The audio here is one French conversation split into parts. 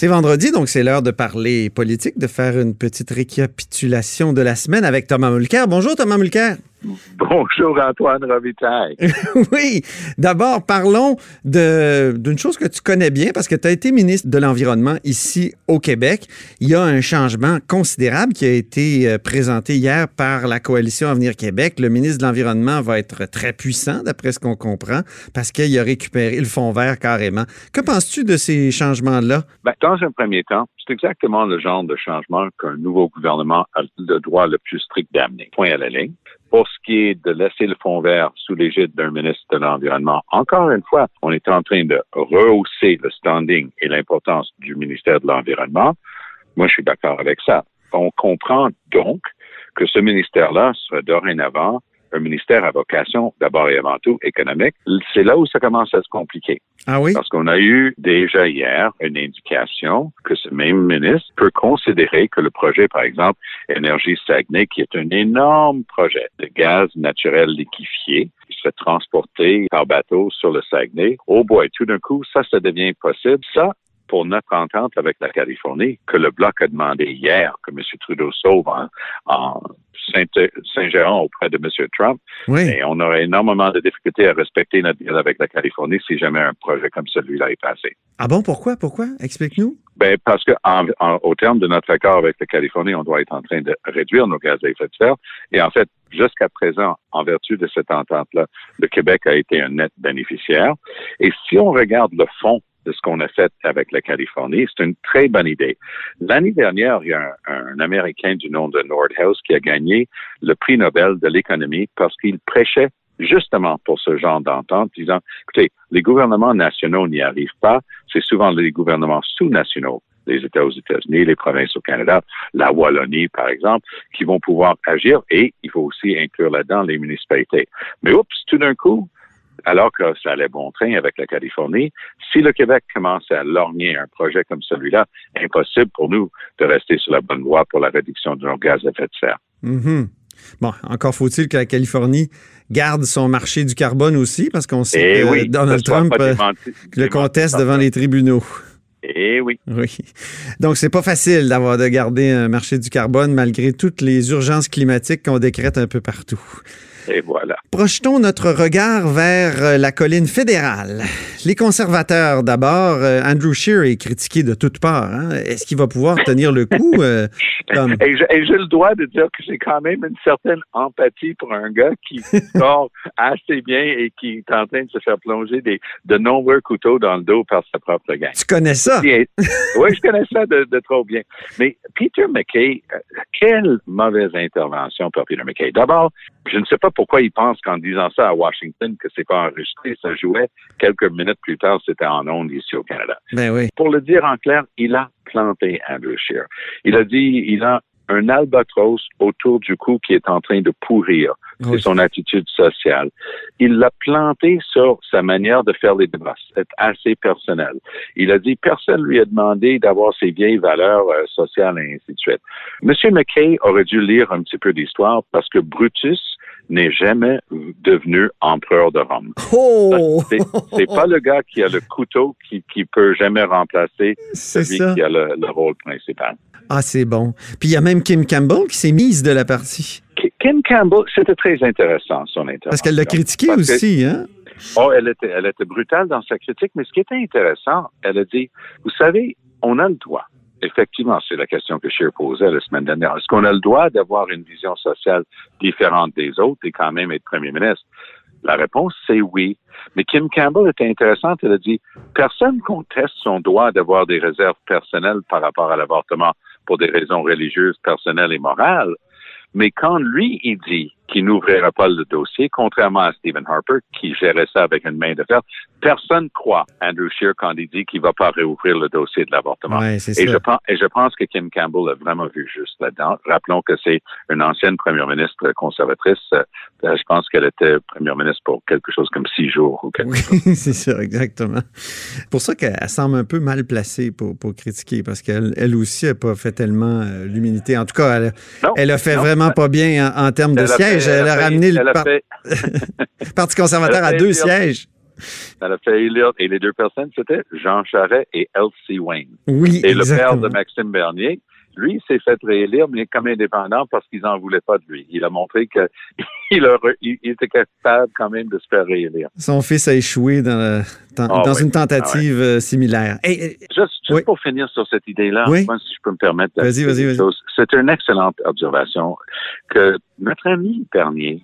C'est vendredi, donc c'est l'heure de parler politique, de faire une petite récapitulation de la semaine avec Thomas Mulcair. Bonjour Thomas Mulcair. Bonjour Antoine Robitaille. oui, d'abord parlons d'une chose que tu connais bien parce que tu as été ministre de l'Environnement ici au Québec. Il y a un changement considérable qui a été euh, présenté hier par la coalition Avenir Québec. Le ministre de l'Environnement va être très puissant d'après ce qu'on comprend parce qu'il a récupéré le fond vert carrément. Que penses-tu de ces changements-là? Ben, dans un premier temps, c'est exactement le genre de changement qu'un nouveau gouvernement a le droit le plus strict d'amener. Point à la ligne. Pour ce qui est de laisser le fond vert sous l'égide d'un ministre de l'Environnement, encore une fois, on est en train de rehausser le standing et l'importance du ministère de l'Environnement. Moi, je suis d'accord avec ça. On comprend donc que ce ministère-là sera dorénavant un ministère à vocation, d'abord et avant tout, économique, c'est là où ça commence à se compliquer. Ah oui? Parce qu'on a eu déjà hier une indication que ce même ministre peut considérer que le projet, par exemple, Énergie Saguenay, qui est un énorme projet de gaz naturel liquéfié, qui serait transporté par bateau sur le Saguenay, au bois, tout d'un coup, ça, ça devient possible. Ça, pour notre entente avec la Californie, que le Bloc a demandé hier que M. Trudeau sauve en, Saint-Géron auprès de M. Trump. Oui. Et on aurait énormément de difficultés à respecter notre deal avec la Californie si jamais un projet comme celui-là est passé. Ah bon, pourquoi? Pourquoi? Explique-nous. Ben, parce que au terme de notre accord avec la Californie, on doit être en train de réduire nos gaz à effet de serre. Et en fait, jusqu'à présent, en vertu de cette entente-là, le Québec a été un net bénéficiaire. Et si on regarde le fond de ce qu'on a fait avec la Californie. C'est une très bonne idée. L'année dernière, il y a un, Américain du nom de Nordhaus qui a gagné le prix Nobel de l'économie parce qu'il prêchait justement pour ce genre d'entente, disant, écoutez, les gouvernements nationaux n'y arrivent pas, c'est souvent les gouvernements sous-nationaux les États aux États-Unis, les provinces au Canada, la Wallonie, par exemple, qui vont pouvoir agir et il faut aussi inclure là-dedans les municipalités. Mais oups, tout d'un coup, alors que ça allait bon train avec la Californie, si le Québec commence à lorgner un projet comme celui-là, impossible pour nous de rester sur la bonne voie pour la réduction de nos gaz à effet de serre. Mm-hmm. Bon, encore faut-il que la Californie garde son marché du carbone aussi, parce qu'on sait eh que Donald Trump euh, le conteste devant les tribunaux. Eh oui. Oui. Donc, c'est pas facile d'avoir de garder un marché du carbone malgré toutes les urgences climatiques qu'on décrète un peu partout. Et voilà. Projetons notre regard vers euh, la colline fédérale. Les conservateurs, d'abord, euh, Andrew Scheer est critiqué de toutes parts. Hein. Est-ce qu'il va pouvoir tenir le coup? Euh, et j'ai le droit de dire que j'ai quand même une certaine empathie pour un gars qui sort assez bien et qui est en train de se faire plonger des, de nombreux couteaux dans le dos par sa propre gang. Tu connais ça? oui, je connais ça de, de, trop bien. Mais Peter McKay, quelle mauvaise intervention par Peter McKay. D'abord, je ne sais pas pourquoi il pense qu'en disant ça à Washington que c'est pas enregistré, ça jouait quelques minutes plus tard, c'était en ondes ici au Canada. Ben oui. Pour le dire en clair, il a planté Andrew Scheer. Il a dit, il a un albatros autour du cou qui est en train de pourrir. C'est son attitude sociale. Il l'a planté sur sa manière de faire les débats. C'est assez personnel. Il a dit, personne lui a demandé d'avoir ses vieilles valeurs euh, sociales et ainsi de suite. Monsieur McKay aurait dû lire un petit peu d'histoire parce que Brutus n'est jamais devenu empereur de Rome. Oh! C'est pas le gars qui a le couteau qui, qui peut jamais remplacer celui qui a le, le rôle principal. Ah, c'est bon. Puis il y a même Kim Campbell qui s'est mise de la partie. Kim Campbell, c'était très intéressant, son intervention. Parce qu'elle l'a critiqué aussi, hein? Oh, elle était, elle était brutale dans sa critique, mais ce qui était intéressant, elle a dit, vous savez, on a le droit. Effectivement, c'est la question que Scheer posait la semaine dernière. Est-ce qu'on a le droit d'avoir une vision sociale différente des autres et quand même être premier ministre? La réponse, c'est oui. Mais Kim Campbell était intéressante. Elle a dit, personne conteste son droit d'avoir des réserves personnelles par rapport à l'avortement pour des raisons religieuses, personnelles et morales. Mais quand lui, il dit qui n'ouvrira pas le dossier, contrairement à Stephen Harper, qui gérait ça avec une main de fer. Personne croit Andrew Scheer quand il dit qu'il va pas réouvrir le dossier de l'avortement. Ouais, et, je pense, et je pense que Kim Campbell a vraiment vu juste là-dedans. Rappelons que c'est une ancienne première ministre conservatrice. Euh, Je pense qu'elle était première ministre pour quelque chose comme six jours ou quelque Oui, c'est ça, exactement. Pour ça qu'elle semble un peu mal placée pour, pour critiquer, parce qu'elle elle aussi n'a pas fait tellement euh, l'humilité. En tout cas, elle, Non, elle a fait non. vraiment pas bien en, en termes de a sièges. elle, a fait- ramené le par- Parti conservateur à deux sièges. Elle a fait élire, et les deux personnes, c'était Jean Charest et Elsie Wayne. Oui, Et le père de Maxime Bernier, lui, s'est fait réélire, mais comme indépendant parce qu'ils n'en voulaient pas de lui. Il a montré qu'il il, il était capable quand même de se faire réélire. Son fils a échoué dans, le- dans, Ah dans oui. une tentative euh, similaire. Hey, Juste, juste Oui. pour finir sur cette idée-là, Oui. moi, si je peux me permettre Vas-y, vas-y, vas-y. c'est une excellente observation que notre ami Bernier,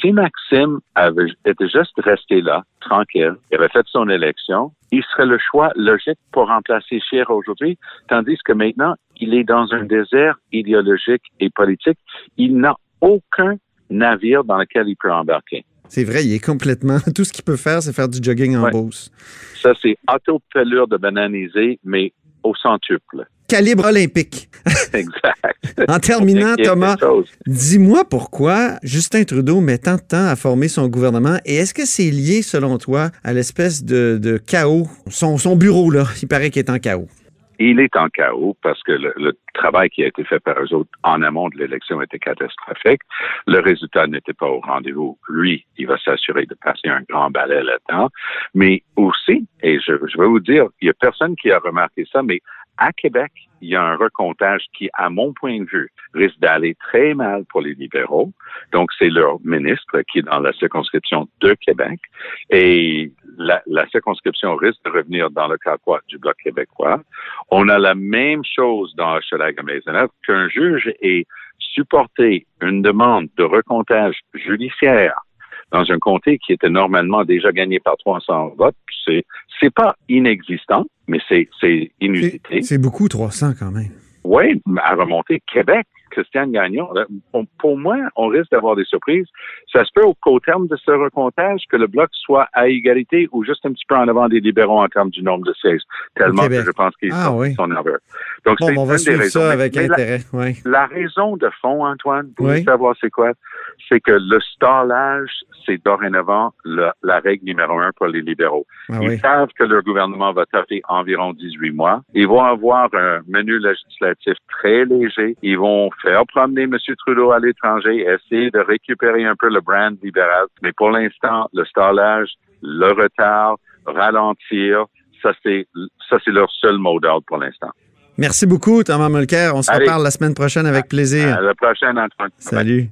si Maxime avait, était juste resté là, tranquille, il avait fait son élection, il serait le choix logique pour remplacer Scheer aujourd'hui, tandis que maintenant, il est dans un désert idéologique et politique. Il n'a aucun navire dans lequel il peut embarquer. c'est vrai, il est complètement. Tout ce qu'il peut faire, c'est faire du jogging en Ouais. Beauce. Ça, c'est auto-pelure de bananisé, mais au centuple. Calibre olympique. exact. En terminant, Thomas, dis-moi pourquoi Justin Trudeau met tant de temps à former son gouvernement et est-ce que c'est lié, selon toi, à l'espèce de, de chaos? Son, son bureau, là, il paraît qu'il est en chaos. Il est en chaos parce que le, le travail qui a été fait par eux autres en amont de l'élection était catastrophique. Le résultat n'était pas au rendez-vous. Lui, il va s'assurer de passer un grand balai là-dedans. Mais aussi, et je, je vais vous dire, il y a personne qui a remarqué ça, mais à Québec, il y a un recomptage qui, à mon point de vue, risque d'aller très mal pour les libéraux. Donc, c'est leur ministre qui est dans la circonscription de Québec. Et la, la circonscription risque de revenir dans le cas du Bloc québécois. On a la même chose dans Hochelaga Maisonneuve qu'un juge ait supporté une demande de recomptage judiciaire dans un comté qui était normalement déjà gagné par 300 votes. C'est, c'est pas inexistant, mais c'est, c'est C'est inusité. c'est beaucoup, 300 quand même. Oui, à remonter Québec, Christiane Gagnon. là, Pour, moi, on risque d'avoir des surprises. Ça se peut au, qu'au terme de ce recomptage que le bloc soit à égalité ou juste un petit peu en avant des libéraux en termes du nombre de sièges. Tellement que je pense qu'ils Ah sont, oui. sont nerveux. Donc, Bon, c'est on va suivre ça avec mais la- intérêt. La raison de fond, Antoine, vous Oui. voulez savoir c'est quoi? C'est que le stallage, c'est dorénavant le- la règle numéro un pour les libéraux. Ah Ils oui. savent que leur gouvernement va taper environ 18 mois. Ils vont avoir un menu législatif très léger. Ils vont faire promener M. Trudeau à l'étranger, essayer de récupérer un peu le brand libéral. Mais pour l'instant, le stallage, le retard, ralentir, ça c'est ça c'est leur seul mot d'ordre pour l'instant. Merci beaucoup, Thomas Mulcair. On se Allez. reparle la semaine prochaine avec plaisir. À la prochaine, Antoine. Salut.